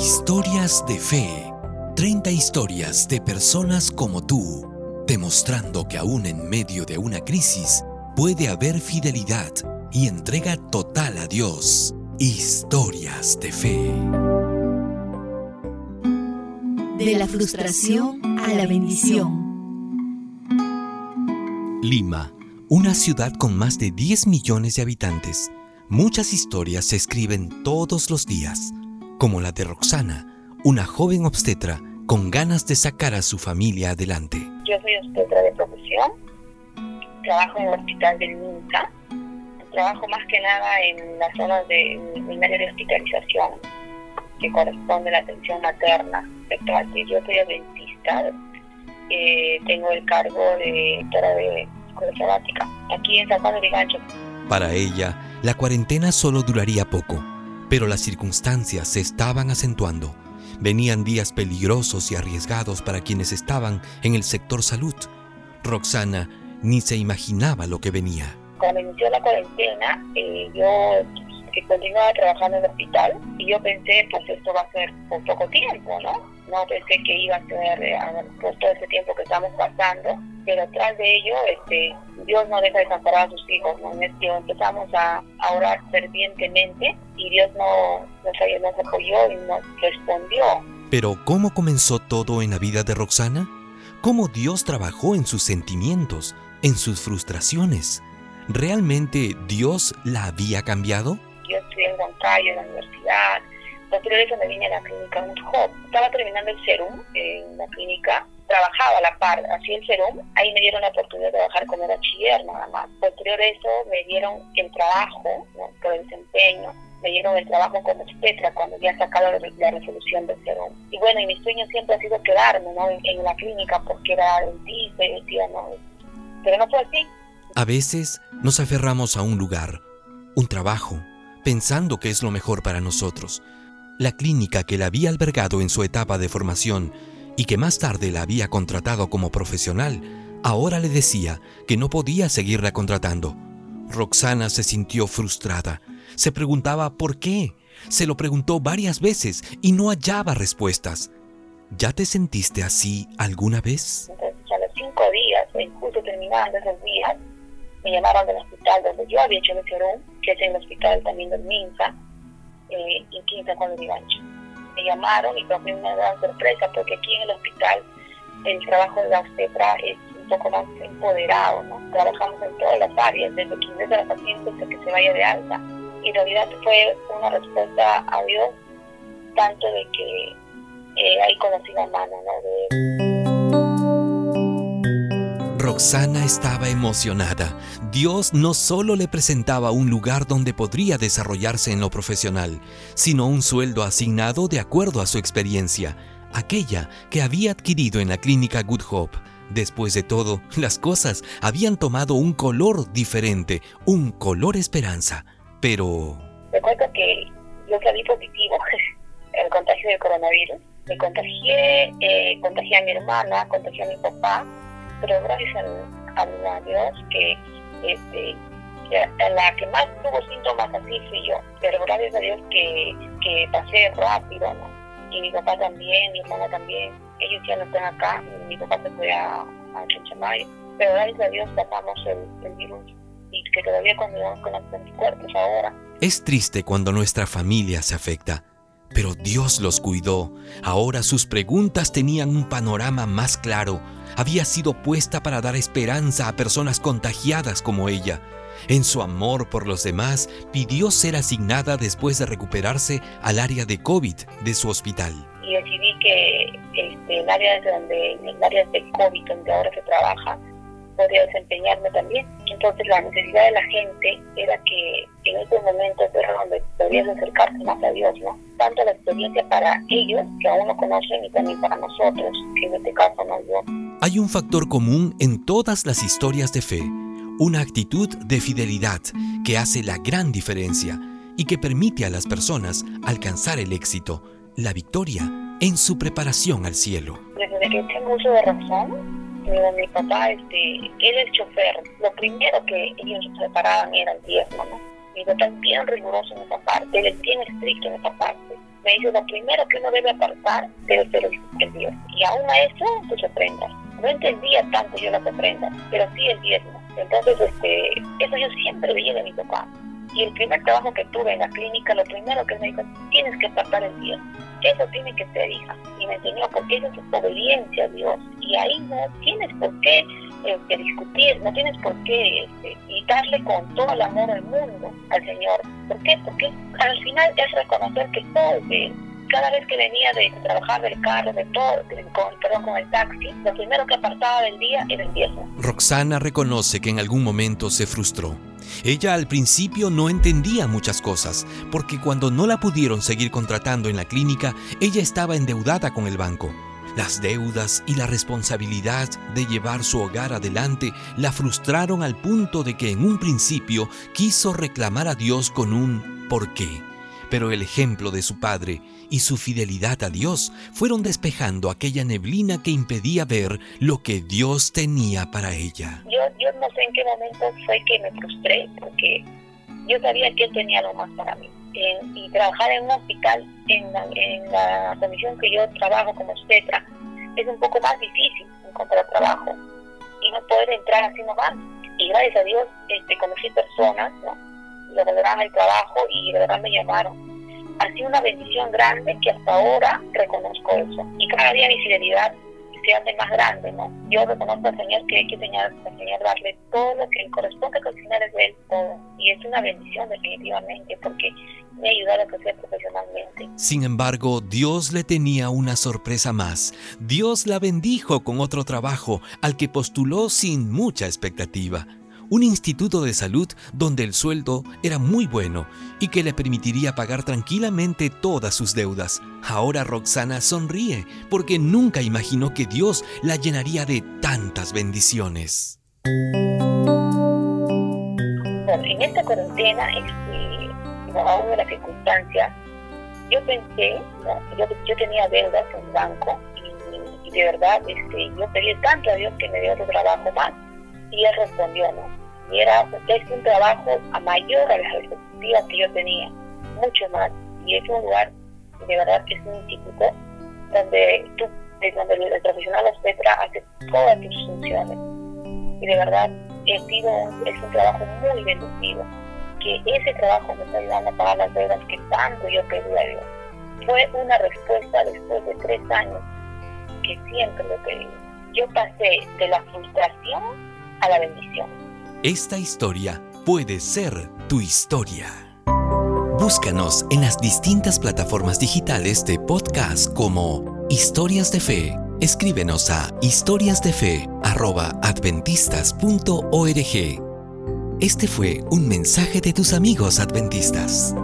Historias de fe. 30 historias de personas como tú, demostrando que aún en medio de una crisis puede haber fidelidad y entrega total a Dios. Historias de fe. De la frustración a la bendición. Lima, una ciudad con más de 10 millones de habitantes. Muchas historias se escriben todos los días, como la de Roxana, una joven obstetra con ganas de sacar a su familia adelante. Yo soy obstetra de profesión, trabajo en el hospital del NINCA, trabajo más que nada en las zonas de en área de hospitalización, que corresponde a la atención materna. Yo soy adventista, eh, tengo el cargo de directora de escuela sabática, aquí en San Juan de Gancho. Para ella, la cuarentena solo duraría poco, pero las circunstancias se estaban acentuando. Venían días peligrosos y arriesgados para quienes estaban en el sector salud. Roxana ni se imaginaba lo que venía. Cuando inició la cuarentena, eh, yo continuaba trabajando en el hospital y yo pensé, pues esto va a ser por poco tiempo, ¿no? No pensé que iba a ser eh, por todo ese tiempo que estamos pasando, pero tras de ello, este, Dios no deja desamparar a sus hijos, ¿no? empezamos a, orar fervientemente y Dios no, nos, nos apoyó y nos respondió. Pero ¿cómo comenzó todo en la vida de Roxana? ¿Cómo Dios trabajó en sus sentimientos, en sus frustraciones? ¿Realmente Dios la había cambiado? yo estudié en Huancayo, en la universidad. Posterior a eso me vine a la clínica Hop. Estaba terminando el serum en la clínica, trabajaba a la par, hacía el serum, ahí me dieron la oportunidad de trabajar como bachiller nada más. Posterior a eso me dieron el trabajo, por el desempeño, me dieron el trabajo como obstetra cuando ya sacado la, resolución del serum. Y bueno, y mi sueño siempre ha sido quedarme ¿no? en, la clínica porque era dentista y decía, no, pero no fue así. A veces nos aferramos a un lugar, un trabajo, pensando que es lo mejor para nosotros. La clínica que la había albergado en su etapa de formación y que más tarde la había contratado como profesional, ahora le decía que no podía seguirla contratando. Roxana se sintió frustrada. Se preguntaba por qué. Se lo preguntó varias veces y no hallaba respuestas. ¿Ya te sentiste así alguna vez? Entonces, a los cinco días, justo terminando esos días, me llamaron del hospital donde yo había hecho mi serum, que es el hospital también del MINSA, eh, en Quinta con el Gancho. Me llamaron y fue una gran sorpresa porque aquí en el hospital el trabajo de la obstetra es un poco más empoderado, ¿no? Trabajamos en todas las áreas, desde que ingresa la paciente hasta que se vaya de alta. Y en realidad fue una respuesta a Dios, tanto de que eh, ahí conocí la mano, ¿no? Roxana estaba emocionada. Dios no solo le presentaba un lugar donde podría desarrollarse en lo profesional, sino un sueldo asignado de acuerdo a su experiencia, aquella que había adquirido en la clínica Good Hope. Después de todo, las cosas habían tomado un color diferente, un color esperanza. Pero... Recuerdo que yo salí positivo el contagio del coronavirus. Me contagié, eh, contagié a mi hermana, contagié a mi papá pero gracias a, Dios que este, la que más tuvo síntomas así fui yo, pero gracias a Dios que, que pasé rápido, ¿no? Y mi papá también, mi hermana también, ellos ya no están acá, mi papá se fue a, a pero gracias a Dios pasamos el, el virus y que todavía continuamos con los anticuerpos ahora. Es triste cuando nuestra familia se afecta, pero Dios los cuidó. Ahora sus preguntas tenían un panorama más claro había sido puesta para dar esperanza a personas contagiadas como ella. En su amor por los demás, pidió ser asignada después de recuperarse al área de COVID de su hospital. Y decidí que este, el área donde, el área de COVID donde ahora se trabaja, podría desempeñarme también. Entonces la necesidad de la gente era que en estos momentos era donde podías acercarse más a Dios, ¿no? Tanto la experiencia para ellos, que aún no conocen, y también para nosotros, que en este caso no yo. Hay un factor común en todas las historias de fe, una actitud de fidelidad que hace la gran diferencia y que permite a las personas alcanzar el éxito, la victoria, en su preparación al cielo. Desde que tengo uso de razón, mi, papá, este, él es chofer. Lo primero que ellos preparaban era el diezmo, ¿no? Mi papá es bien riguroso en esa parte, él es bien estricto en esa parte. me dice, lo primero que uno debe apartar debe ser el, Dios. Y aún a eso, pues ofrendas. No entendía tanto yo las ofrendas, pero sí el diezmo. Entonces, este, eso yo siempre veía de mi papá. Y el primer trabajo que tuve en la clínica, lo primero que me dijo, tienes que apartar el diezmo. Eso tiene que ser, hija. Y me enseñó, porque eso es obediencia a Dios. Y ahí no tienes por qué este, discutir, no tienes por qué este, y darle con todo el amor del mundo al Señor. ¿Por qué? Porque al final es reconocer que todo es de Él. Cada vez que venía de trabajar del carro, de todo, con, perdón, con el taxi, lo primero que apartaba del día era el. Roxana reconoce que en algún momento se frustró. Ella al principio no entendía muchas cosas, porque cuando no la pudieron seguir contratando en la clínica, ella estaba endeudada con el banco. Las deudas y la responsabilidad de llevar su hogar adelante la frustraron al punto de que en un principio quiso reclamar a Dios con un ¿por qué? Pero el ejemplo de su padre y su fidelidad a Dios fueron despejando aquella neblina que impedía ver lo que Dios tenía para ella. Yo, yo no sé en qué momento fue que me frustré porque yo sabía que Él tenía lo más para mí y trabajar en un hospital, en la, en la comisión que yo trabajo como obstetra, es un poco más difícil encontrar trabajo y no poder entrar así nomás. Y gracias a Dios este, conocí personas, ¿no? Lograron el trabajo y de verdad me llamaron. Ha sido una bendición grande que hasta ahora reconozco eso. Y cada día mi fidelidad se hace más grande, ¿no? Yo reconozco al Señor que hay que enseñar, darle todo lo que le corresponde cocinar es de todo. Y es una bendición definitivamente porque me ayudado a crecer profesionalmente. Sin embargo, Dios le tenía una sorpresa más. Dios la bendijo con otro trabajo al que postuló sin mucha expectativa un instituto de salud donde el sueldo era muy bueno y que le permitiría pagar tranquilamente todas sus deudas. Ahora Roxana sonríe porque nunca imaginó que Dios la llenaría de tantas bendiciones. en esta cuarentena, este, aún de las circunstancias, yo pensé, yo, tenía deudas en banco y, de verdad este, yo pedí tanto a Dios que me dio otro trabajo más y él respondió, ¿no? Y era es un trabajo a mayor a las expectativas que yo tenía, mucho más. Y es un lugar, de verdad, que es un instituto donde tú, donde el profesional obstetra hace todas tus funciones. Y de verdad, he sido, es un trabajo muy bendecido. Que ese trabajo me está ayudando a pagar las deudas que tanto yo pedí a Dios. Fue una respuesta después de tres años que siempre lo pedí. Yo pasé de la frustración a la bendición. Esta historia puede ser tu historia. Búscanos en las distintas plataformas digitales de podcast como Historias de Fe. Escríbenos a historiasdefe.adventistas.org. Este fue un mensaje de tus amigos adventistas.